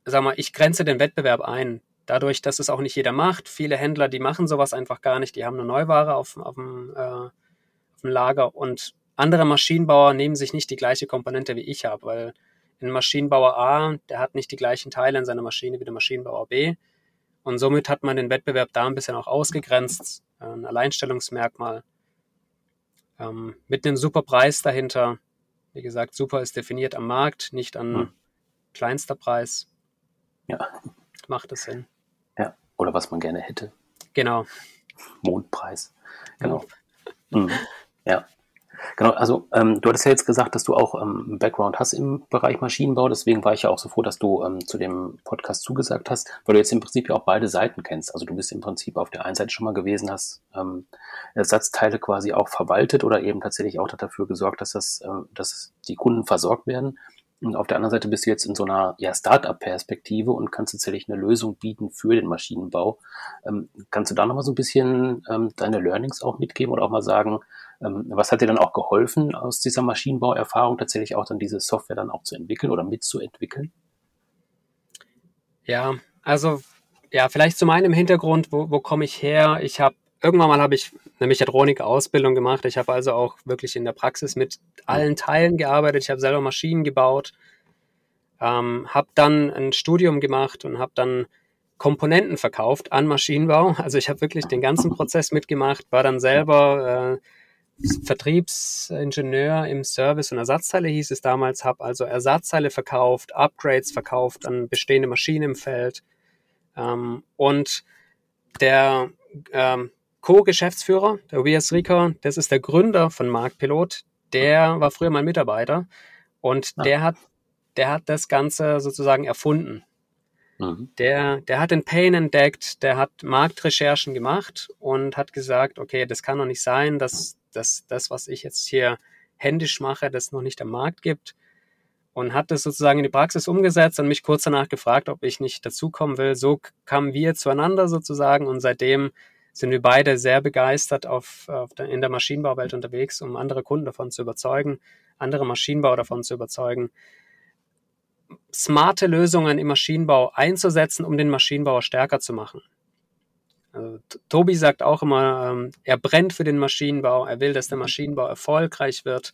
Speaker 2: sag mal, ich grenze den Wettbewerb ein. Dadurch, dass es auch nicht jeder macht. Viele Händler, die machen sowas einfach gar nicht. Die haben eine Neuware auf, auf, dem, äh, auf dem Lager und andere Maschinenbauer nehmen sich nicht die gleiche Komponente wie ich habe, weil ein Maschinenbauer A, der hat nicht die gleichen Teile in seiner Maschine wie der Maschinenbauer B. Und somit hat man den Wettbewerb da ein bisschen auch ausgegrenzt, ein Alleinstellungsmerkmal. Ähm, mit einem super Preis dahinter. Wie gesagt, super ist definiert am Markt, nicht an hm. kleinster Preis.
Speaker 1: Ja.
Speaker 2: Macht es Sinn.
Speaker 1: Ja, oder was man gerne hätte.
Speaker 2: Genau.
Speaker 1: Mondpreis. Genau. Mhm. Ja. Genau, also ähm, du hattest ja jetzt gesagt, dass du auch ähm, Background hast im Bereich Maschinenbau, deswegen war ich ja auch so froh, dass du ähm, zu dem Podcast zugesagt hast, weil du jetzt im Prinzip ja auch beide Seiten kennst. Also du bist im Prinzip auf der einen Seite schon mal gewesen, hast ähm, Ersatzteile quasi auch verwaltet oder eben tatsächlich auch dafür gesorgt, dass das, ähm, dass die Kunden versorgt werden. Und auf der anderen Seite bist du jetzt in so einer ja, Start-up-Perspektive und kannst tatsächlich eine Lösung bieten für den Maschinenbau. Ähm, kannst du da nochmal so ein bisschen ähm, deine Learnings auch mitgeben oder auch mal sagen, was hat dir dann auch geholfen, aus dieser Maschinenbauerfahrung tatsächlich auch dann diese Software dann auch zu entwickeln oder mitzuentwickeln?
Speaker 2: Ja, also ja, vielleicht zu meinem Hintergrund, wo, wo komme ich her? Ich habe irgendwann mal habe ich eine Mechatronik-Ausbildung gemacht. Ich habe also auch wirklich in der Praxis mit allen Teilen gearbeitet. Ich habe selber Maschinen gebaut, ähm, habe dann ein Studium gemacht und habe dann Komponenten verkauft an Maschinenbau. Also ich habe wirklich den ganzen Prozess mitgemacht, war dann selber äh, Vertriebsingenieur im Service und Ersatzteile hieß es damals, habe also Ersatzteile verkauft, Upgrades verkauft an bestehende Maschinen im Feld. Ähm, und der ähm, Co-Geschäftsführer, der Tobias Rieker, das ist der Gründer von Marktpilot, der war früher mein Mitarbeiter und ah. der hat, der hat das Ganze sozusagen erfunden. Mhm. Der, der hat den Pain entdeckt, der hat Marktrecherchen gemacht und hat gesagt, okay, das kann doch nicht sein, dass dass das, was ich jetzt hier händisch mache, das noch nicht am Markt gibt. Und hat das sozusagen in die Praxis umgesetzt und mich kurz danach gefragt, ob ich nicht dazukommen will. So kamen wir zueinander sozusagen und seitdem sind wir beide sehr begeistert auf, auf der, in der Maschinenbauwelt unterwegs, um andere Kunden davon zu überzeugen, andere Maschinenbauer davon zu überzeugen. smarte Lösungen im Maschinenbau einzusetzen, um den Maschinenbauer stärker zu machen. Also, Tobi sagt auch immer, ähm, er brennt für den Maschinenbau, er will, dass der Maschinenbau erfolgreich wird.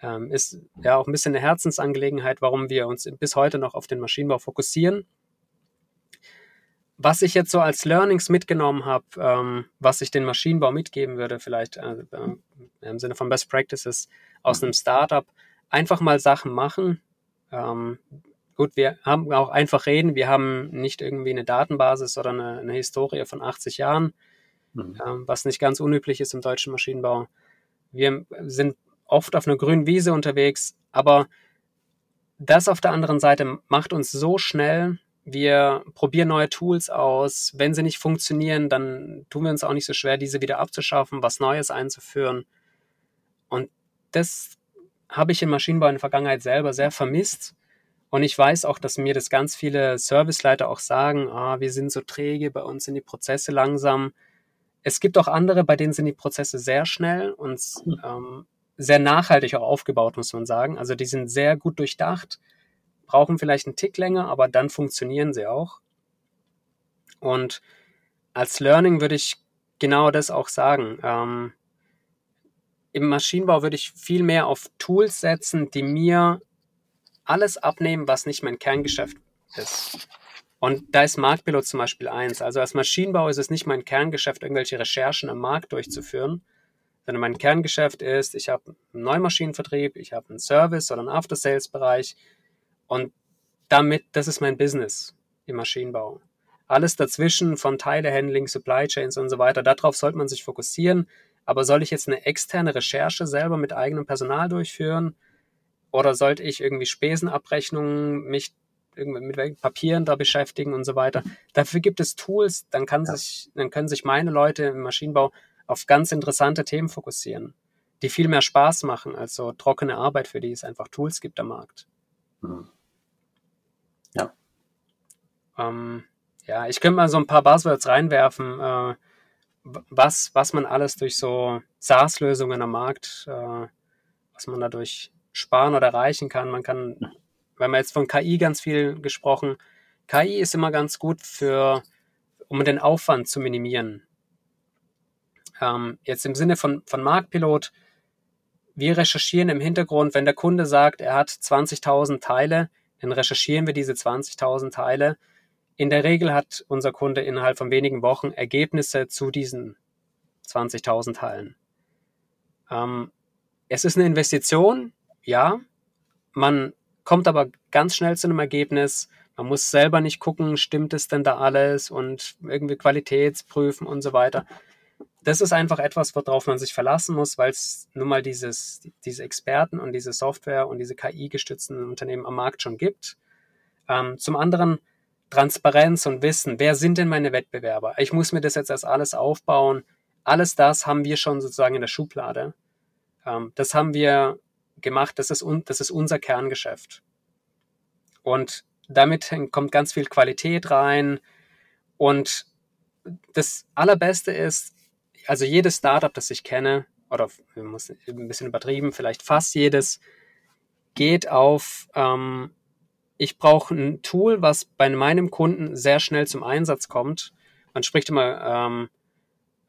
Speaker 2: Ähm, ist ja auch ein bisschen eine Herzensangelegenheit, warum wir uns bis heute noch auf den Maschinenbau fokussieren. Was ich jetzt so als Learnings mitgenommen habe, ähm, was ich den Maschinenbau mitgeben würde, vielleicht äh, äh, im Sinne von Best Practices aus einem Startup, einfach mal Sachen machen. Gut, wir haben auch einfach reden. Wir haben nicht irgendwie eine Datenbasis oder eine, eine Historie von 80 Jahren, mhm. ähm, was nicht ganz unüblich ist im deutschen Maschinenbau. Wir sind oft auf einer grünen Wiese unterwegs, aber das auf der anderen Seite macht uns so schnell. Wir probieren neue Tools aus. Wenn sie nicht funktionieren, dann tun wir uns auch nicht so schwer, diese wieder abzuschaffen, was Neues einzuführen. Und das habe ich im Maschinenbau in der Vergangenheit selber sehr vermisst. Und ich weiß auch, dass mir das ganz viele Serviceleiter auch sagen, ah, wir sind so träge, bei uns sind die Prozesse langsam. Es gibt auch andere, bei denen sind die Prozesse sehr schnell und hm. ähm, sehr nachhaltig auch aufgebaut, muss man sagen. Also die sind sehr gut durchdacht, brauchen vielleicht einen Tick länger, aber dann funktionieren sie auch. Und als Learning würde ich genau das auch sagen. Ähm, Im Maschinenbau würde ich viel mehr auf Tools setzen, die mir alles abnehmen, was nicht mein Kerngeschäft ist. Und da ist Marktpilot zum Beispiel eins. Also als Maschinenbau ist es nicht mein Kerngeschäft, irgendwelche Recherchen am Markt durchzuführen, sondern mein Kerngeschäft ist, ich habe einen Neumaschinenvertrieb, ich habe einen Service oder einen After-Sales-Bereich und damit, das ist mein Business im Maschinenbau. Alles dazwischen von Teilehandling, Supply Chains und so weiter, darauf sollte man sich fokussieren. Aber soll ich jetzt eine externe Recherche selber mit eigenem Personal durchführen? Oder sollte ich irgendwie Spesenabrechnungen, mich mit Papieren da beschäftigen und so weiter? Dafür gibt es Tools, dann kann ja. sich, dann können sich meine Leute im Maschinenbau auf ganz interessante Themen fokussieren, die viel mehr Spaß machen als so trockene Arbeit, für die es einfach Tools gibt am Markt. Mhm. Ja. Ähm, ja, ich könnte mal so ein paar Buzzwords reinwerfen, äh, was, was man alles durch so SaaS-Lösungen am Markt, äh, was man dadurch sparen oder erreichen kann. Man kann, wenn man jetzt von KI ganz viel gesprochen, KI ist immer ganz gut für, um den Aufwand zu minimieren. Ähm, jetzt im Sinne von, von Marktpilot, wir recherchieren im Hintergrund, wenn der Kunde sagt, er hat 20.000 Teile, dann recherchieren wir diese 20.000 Teile. In der Regel hat unser Kunde innerhalb von wenigen Wochen Ergebnisse zu diesen 20.000 Teilen. Ähm, es ist eine Investition, ja. Man kommt aber ganz schnell zu einem Ergebnis. Man muss selber nicht gucken, stimmt es denn da alles und irgendwie Qualitätsprüfen und so weiter das ist einfach etwas, worauf man sich verlassen muss, weil es nun mal dieses, diese Experten und diese Software und diese KI-gestützten Unternehmen am Markt schon gibt. Ähm, zum anderen Transparenz und Wissen. Wer sind denn meine Wettbewerber? Ich muss mir das jetzt erst alles aufbauen. Alles das haben wir schon sozusagen in der Schublade. Ähm, das haben wir gemacht. Das ist, das ist unser Kerngeschäft. Und damit kommt ganz viel Qualität rein. Und das Allerbeste ist, also jedes Startup, das ich kenne, oder muss ein bisschen übertrieben, vielleicht fast jedes, geht auf, ähm, ich brauche ein Tool, was bei meinem Kunden sehr schnell zum Einsatz kommt. Man spricht immer, ähm,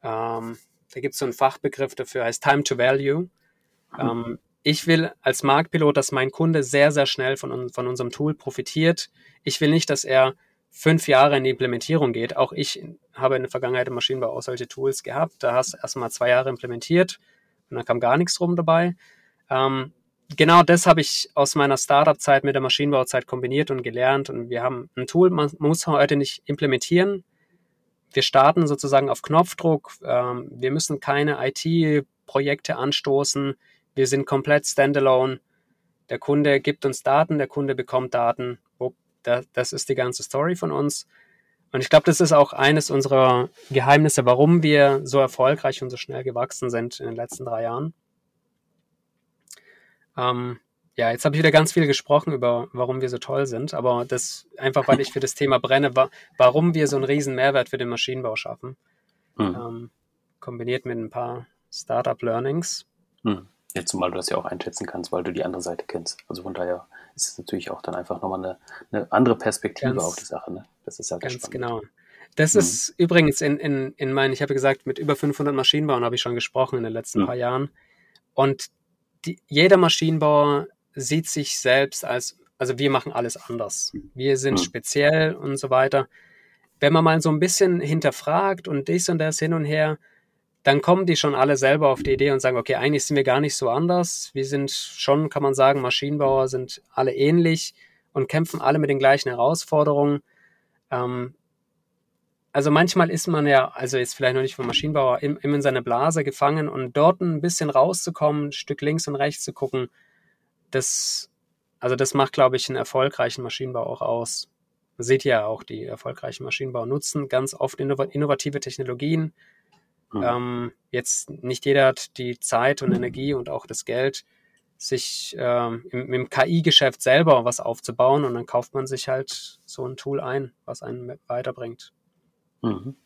Speaker 2: ähm, da gibt es so einen Fachbegriff dafür, heißt Time to Value. Mhm. Ich will als Marktpilot, dass mein Kunde sehr, sehr schnell von, von unserem Tool profitiert. Ich will nicht, dass er fünf Jahre in die Implementierung geht. Auch ich habe in der Vergangenheit im Maschinenbau auch solche Tools gehabt. Da hast du erstmal zwei Jahre implementiert und dann kam gar nichts drum dabei. Ähm, genau das habe ich aus meiner Startup-Zeit mit der Maschinenbauzeit kombiniert und gelernt. Und wir haben ein Tool, man muss heute nicht implementieren. Wir starten sozusagen auf Knopfdruck. Ähm, wir müssen keine IT-Projekte anstoßen. Wir sind komplett standalone. Der Kunde gibt uns Daten, der Kunde bekommt Daten da, das ist die ganze Story von uns. Und ich glaube, das ist auch eines unserer Geheimnisse, warum wir so erfolgreich und so schnell gewachsen sind in den letzten drei Jahren. Ähm, ja, jetzt habe ich wieder ganz viel gesprochen über, warum wir so toll sind, aber das einfach, weil ich für das Thema brenne, wa warum wir so einen riesen Mehrwert für den Maschinenbau schaffen. Hm. Ähm, kombiniert mit ein paar Startup-Learnings.
Speaker 1: Hm. Ja, zumal du das ja auch einschätzen kannst, weil du die andere Seite kennst. Also von daher ist natürlich auch dann einfach nochmal eine, eine andere Perspektive
Speaker 2: Ganz-
Speaker 1: auf die Sache. Ne? Das ist ja
Speaker 2: Ganz
Speaker 1: spannend.
Speaker 2: genau. Das
Speaker 1: Mhm.
Speaker 2: ist übrigens in, in, in meinen, ich habe gesagt, mit über 500 Maschinenbauern habe ich schon gesprochen in den letzten
Speaker 1: Mhm.
Speaker 2: paar Jahren. Und die, jeder Maschinenbauer sieht sich selbst als, also wir machen alles anders. Wir sind
Speaker 1: Mhm.
Speaker 2: speziell und so weiter. Wenn man mal so ein bisschen hinterfragt und dies und das hin und her, dann kommen die schon alle selber auf die Idee und sagen, okay, eigentlich sind wir gar nicht so anders. Wir sind schon, kann man sagen, Maschinenbauer sind alle ähnlich und kämpfen alle mit den gleichen Herausforderungen. Ähm, also manchmal ist man ja, also jetzt vielleicht noch nicht vom Maschinenbauer, im- immer in seiner Blase gefangen und dort ein bisschen rauszukommen, ein Stück links und rechts zu gucken, das, also das macht, glaube ich, einen erfolgreichen Maschinenbau auch aus. Man sieht ja auch, die erfolgreichen Maschinenbauer nutzen ganz oft innov- innovative Technologien.
Speaker 1: Mhm.
Speaker 2: Ähm, jetzt nicht jeder hat die Zeit und Energie und auch das Geld, sich ähm, im, im KI-Geschäft selber was aufzubauen und dann kauft man sich halt so ein Tool ein, was einen weiterbringt.
Speaker 1: Mhm.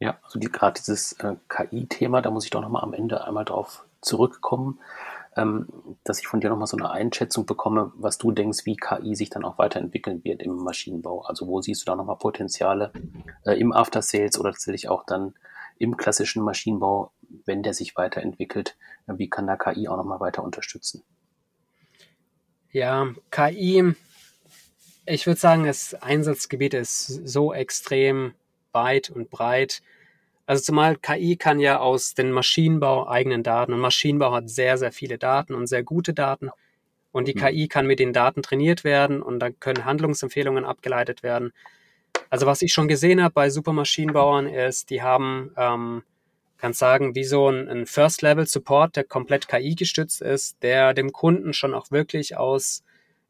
Speaker 1: Ja, also die, gerade dieses äh, KI-Thema, da muss ich doch nochmal am Ende einmal drauf zurückkommen, ähm, dass ich von dir nochmal so eine Einschätzung bekomme, was du denkst, wie KI sich dann auch weiterentwickeln wird im Maschinenbau. Also wo siehst du da nochmal Potenziale äh, im After Sales oder tatsächlich auch dann im klassischen Maschinenbau, wenn der sich weiterentwickelt, äh, wie kann da KI auch nochmal weiter unterstützen?
Speaker 2: Ja, KI, ich würde sagen, das Einsatzgebiet ist so extrem weit und breit. Also zumal KI kann ja aus den Maschinenbau eigenen Daten und Maschinenbau hat sehr, sehr viele Daten und sehr gute Daten. Und die
Speaker 1: Mhm.
Speaker 2: KI kann mit den Daten trainiert werden und dann können Handlungsempfehlungen abgeleitet werden. Also was ich schon gesehen habe bei Supermaschinenbauern ist, die haben, ähm, kann sagen, wie so ein, ein First-Level-Support, der komplett KI gestützt ist, der dem Kunden schon auch wirklich aus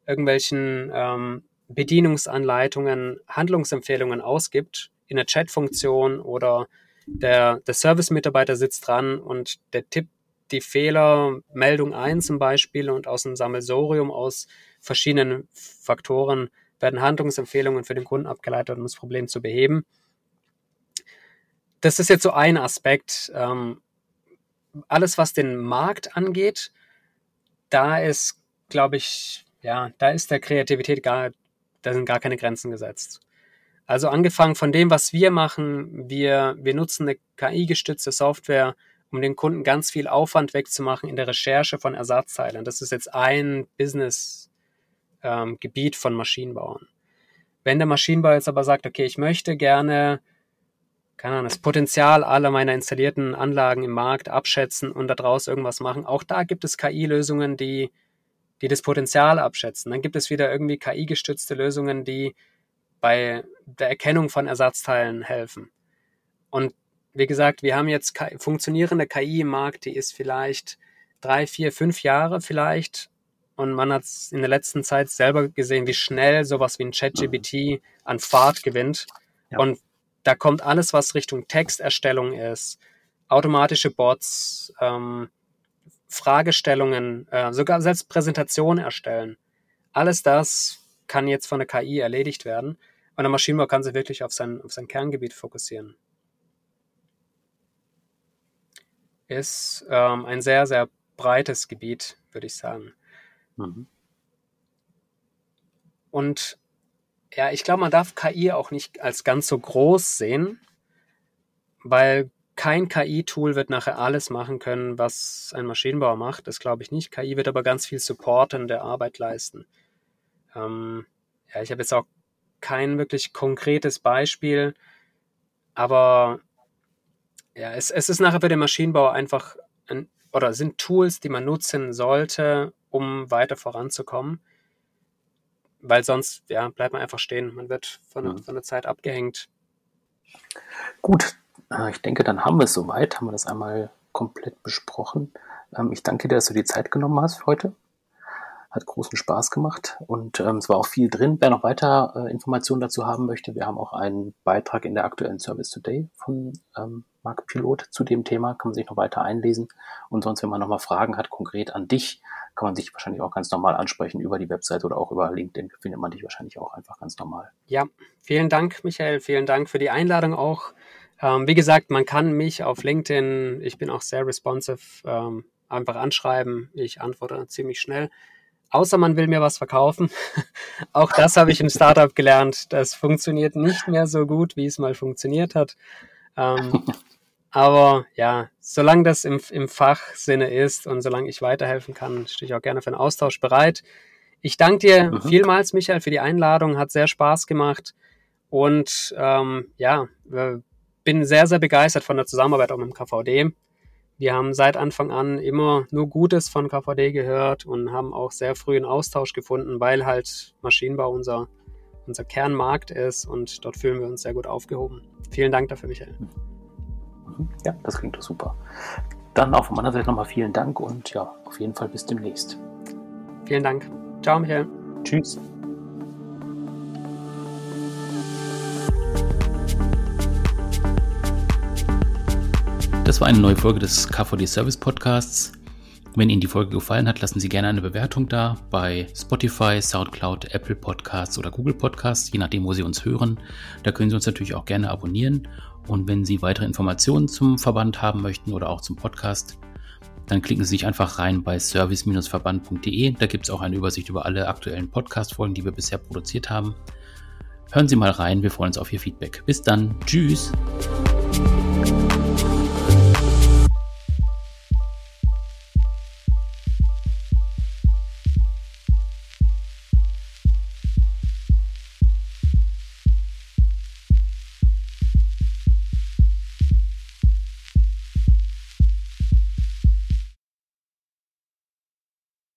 Speaker 2: irgendwelchen ähm, Bedienungsanleitungen Handlungsempfehlungen ausgibt in der Chat-Funktion oder der, der Service-Mitarbeiter sitzt dran und der tippt die Fehlermeldung ein zum Beispiel und aus einem Sammelsorium aus verschiedenen Faktoren werden Handlungsempfehlungen für den Kunden abgeleitet, um das Problem zu beheben. Das ist jetzt so ein Aspekt. Ähm, alles, was den Markt angeht, da ist, glaube ich, ja, da ist der Kreativität gar, da sind gar keine Grenzen gesetzt. Also angefangen von dem, was wir machen, wir, wir nutzen eine KI-gestützte Software, um den Kunden ganz viel Aufwand wegzumachen in der Recherche von Ersatzteilen. Das ist jetzt ein Business-Gebiet von Maschinenbauern. Wenn der Maschinenbauer jetzt aber sagt, okay, ich möchte gerne, keine das Potenzial aller meiner installierten Anlagen im Markt abschätzen und daraus irgendwas machen, auch da gibt es KI-Lösungen, die, die das Potenzial abschätzen. Dann gibt es wieder irgendwie KI-gestützte Lösungen, die bei der Erkennung von Ersatzteilen helfen. Und wie gesagt, wir haben jetzt funktionierende KI im Markt, die ist vielleicht drei, vier, fünf Jahre vielleicht. Und man hat in der letzten Zeit selber gesehen, wie schnell sowas wie ein ChatGPT an Fahrt gewinnt.
Speaker 1: Ja.
Speaker 2: Und da kommt alles, was Richtung Texterstellung ist, automatische Bots, ähm, Fragestellungen, äh, sogar selbst Präsentationen erstellen. Alles das kann jetzt von der KI erledigt werden. Und der Maschinenbau kann sich wirklich auf sein, auf sein Kerngebiet fokussieren. Ist ähm, ein sehr, sehr breites Gebiet, würde ich sagen.
Speaker 1: Mhm.
Speaker 2: Und ja, ich glaube, man darf KI auch nicht als ganz so groß sehen, weil kein KI-Tool wird nachher alles machen können, was ein Maschinenbauer macht. Das glaube ich nicht. KI wird aber ganz viel supportende Arbeit leisten. Ähm, ja, ich habe jetzt auch kein wirklich konkretes Beispiel, aber ja, es, es ist nachher für den Maschinenbauer einfach ein, oder sind Tools, die man nutzen sollte, um weiter voranzukommen. Weil sonst ja, bleibt man einfach stehen. Man wird von,
Speaker 1: Mhm.
Speaker 2: von der Zeit abgehängt.
Speaker 1: Gut, äh, ich denke, dann haben wir es soweit, haben wir das einmal komplett besprochen. Ähm, Ich danke dir, dass du die Zeit genommen hast für heute. Hat großen Spaß gemacht und ähm, es war auch viel drin. Wer noch weiter äh, Informationen dazu haben möchte, wir haben auch einen Beitrag in der aktuellen Service Today von ähm, Marc Pilot zu dem Thema, kann man sich noch weiter einlesen. Und sonst, wenn man nochmal Fragen hat, konkret an dich, kann man sich wahrscheinlich auch ganz normal ansprechen über die Website oder auch über LinkedIn, findet man dich wahrscheinlich auch einfach ganz normal.
Speaker 2: Ja, vielen Dank, Michael. Vielen Dank für die Einladung auch. Ähm, wie gesagt, man kann mich auf LinkedIn, ich bin auch sehr responsive, ähm, einfach anschreiben. Ich antworte ziemlich schnell. außer man will mir was verkaufen. (laughs) Auch das habe ich im Startup gelernt. Das funktioniert nicht mehr so gut, wie es mal funktioniert hat. Ähm, (laughs) aber ja, solange das im, im Fachsinne ist und solange ich weiterhelfen kann, stehe ich auch gerne für einen Austausch bereit. Ich danke dir mhm. vielmals, Michael, für die Einladung. Hat sehr Spaß gemacht. Und ähm, ja, bin sehr, sehr begeistert von der Zusammenarbeit auch mit dem KVD. Wir haben seit Anfang an immer nur Gutes von KVD gehört und haben auch sehr früh einen Austausch gefunden, weil halt Maschinenbau unser, unser Kernmarkt ist und dort fühlen wir uns sehr gut aufgehoben. Vielen Dank dafür, Michael.
Speaker 1: Ja, das klingt doch super. Dann auch von meiner Seite nochmal vielen Dank und ja, auf jeden Fall bis demnächst.
Speaker 2: Vielen Dank. Ciao, Michael.
Speaker 1: Tschüss. Das war eine neue Folge des KVD Service Podcasts. Wenn Ihnen die Folge gefallen hat, lassen Sie gerne eine Bewertung da bei Spotify, SoundCloud, Apple Podcasts oder Google Podcasts, je nachdem, wo Sie uns hören. Da können Sie uns natürlich auch gerne abonnieren. Und wenn Sie weitere Informationen zum Verband haben möchten oder auch zum Podcast, dann klicken Sie sich einfach rein bei service-verband.de. Da gibt es auch eine Übersicht über alle aktuellen Podcast-Folgen, die wir bisher produziert haben. Hören Sie mal rein, wir freuen uns auf Ihr Feedback. Bis dann. Tschüss.